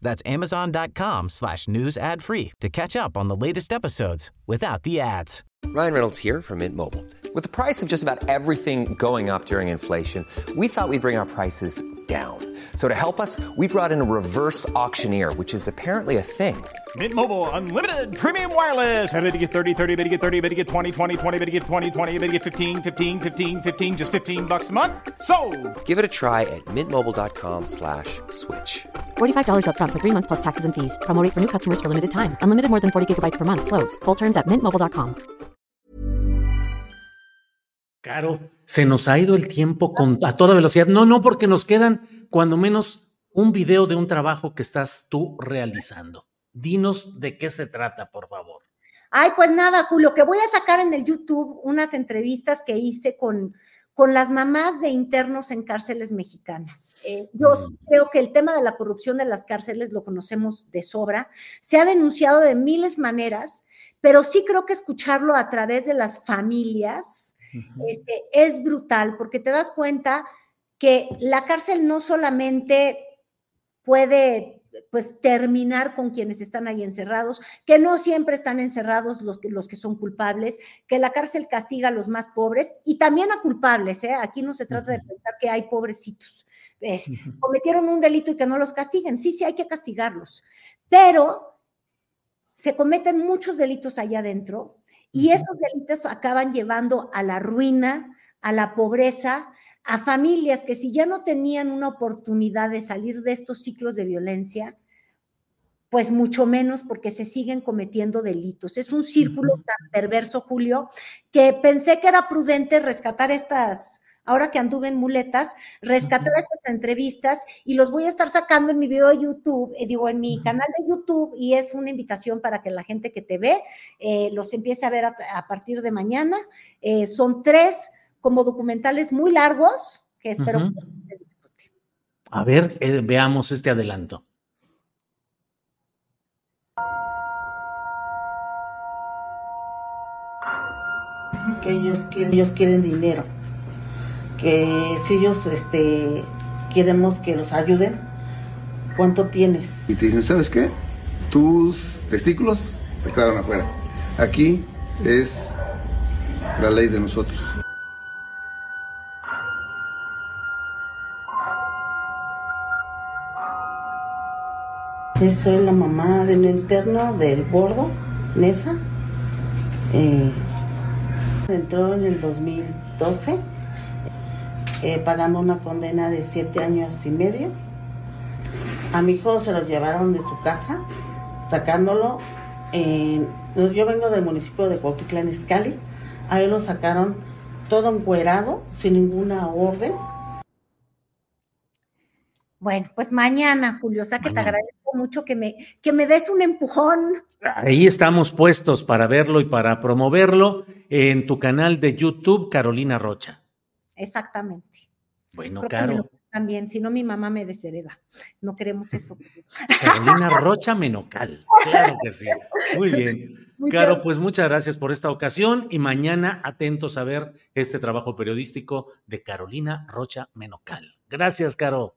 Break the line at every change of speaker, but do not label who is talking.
That's amazon.com slash news ad free to catch up on the latest episodes without the ads.
Ryan Reynolds here from Mint Mobile. With the price of just about everything going up during inflation, we thought we'd bring our prices down. So to help us, we brought in a reverse auctioneer, which is apparently a thing.
Mint Mobile unlimited premium wireless. Ready to get 30, 30, bit to get 30, bit to get 20, 20, 20, to get 20, 20, bit to get 15, 15, 15, 15 just 15 bucks a month. So,
Give it a try at mintmobile.com/switch. slash
$45 upfront for three months plus taxes and fees. Promo rate for new customers for limited time. Unlimited more than 40 gigabytes per month. Slows. Full terms at mintmobile.com.
Caro, se nos ha ido el tiempo con, a toda velocidad. No, no, porque nos quedan cuando menos un video de un trabajo que estás tú realizando. Dinos de qué se trata, por favor.
Ay, pues nada, Julio, que voy a sacar en el YouTube unas entrevistas que hice con, con las mamás de internos en cárceles mexicanas. Eh, yo creo que el tema de la corrupción de las cárceles lo conocemos de sobra. Se ha denunciado de miles maneras, pero sí creo que escucharlo a través de las familias este, es brutal, porque te das cuenta que la cárcel no solamente puede pues terminar con quienes están ahí encerrados, que no siempre están encerrados los que, los que son culpables, que la cárcel castiga a los más pobres y también a culpables, ¿eh? Aquí no se trata de pensar que hay pobrecitos. Es, cometieron un delito y que no los castiguen. Sí, sí, hay que castigarlos. Pero se cometen muchos delitos allá adentro y esos delitos acaban llevando a la ruina, a la pobreza, a familias que si ya no tenían una oportunidad de salir de estos ciclos de violencia, pues mucho menos porque se siguen cometiendo delitos. Es un círculo tan perverso, Julio, que pensé que era prudente rescatar estas, ahora que anduve en muletas, rescatar estas entrevistas y los voy a estar sacando en mi video de YouTube, eh, digo, en mi canal de YouTube y es una invitación para que la gente que te ve eh, los empiece a ver a, a partir de mañana. Eh, son tres como documentales muy largos que espero
Ujú.
que se disfruten.
A ver, eh, veamos este adelanto.
que ellos quieren, ellos quieren dinero, que si ellos este, queremos que los ayuden, ¿cuánto tienes?
Y te dicen, ¿sabes qué? Tus testículos se quedaron afuera. Aquí es la ley de nosotros.
Soy la mamá de un interno del gordo, Nesa. Eh, entró en el 2012, eh, pagando una condena de siete años y medio. A mi hijo se lo llevaron de su casa, sacándolo. yo vengo del municipio de Cuautitlán Izcalli. A él lo sacaron todo encuerado, sin ninguna orden.
Bueno, pues mañana, Julio, o sea que te agradezco mucho que me, que me des un empujón.
Ahí estamos puestos para verlo y para promoverlo en tu canal de YouTube, Carolina Rocha.
Exactamente.
Bueno,
Creo
Caro,
También, si no mi mamá me deshereda. No queremos eso.
Carolina Rocha Menocal. Claro que sí. Muy bien.
Muchas-
Caro, pues muchas gracias por esta ocasión y mañana atentos a ver este trabajo periodístico de Carolina Rocha Menocal. Gracias, Caro.